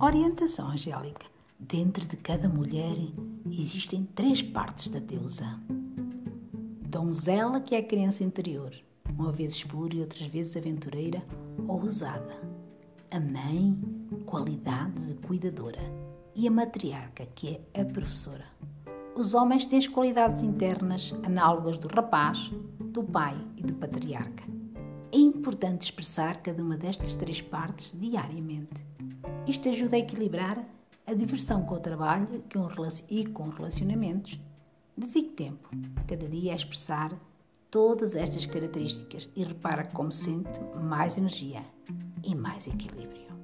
orientação angélica. Dentro de cada mulher existem três partes da deusa. Donzela, que é a criança interior, uma vez pura e outras vezes aventureira ou ousada. A mãe, qualidade de cuidadora. E a matriarca, que é a professora. Os homens têm as qualidades internas análogas do rapaz, do pai e do patriarca. É importante expressar cada uma destas três partes diariamente. Isto ajuda a equilibrar a diversão com o trabalho e com relacionamentos. Dedique tempo, cada dia, a expressar todas estas características e repara como sente mais energia e mais equilíbrio.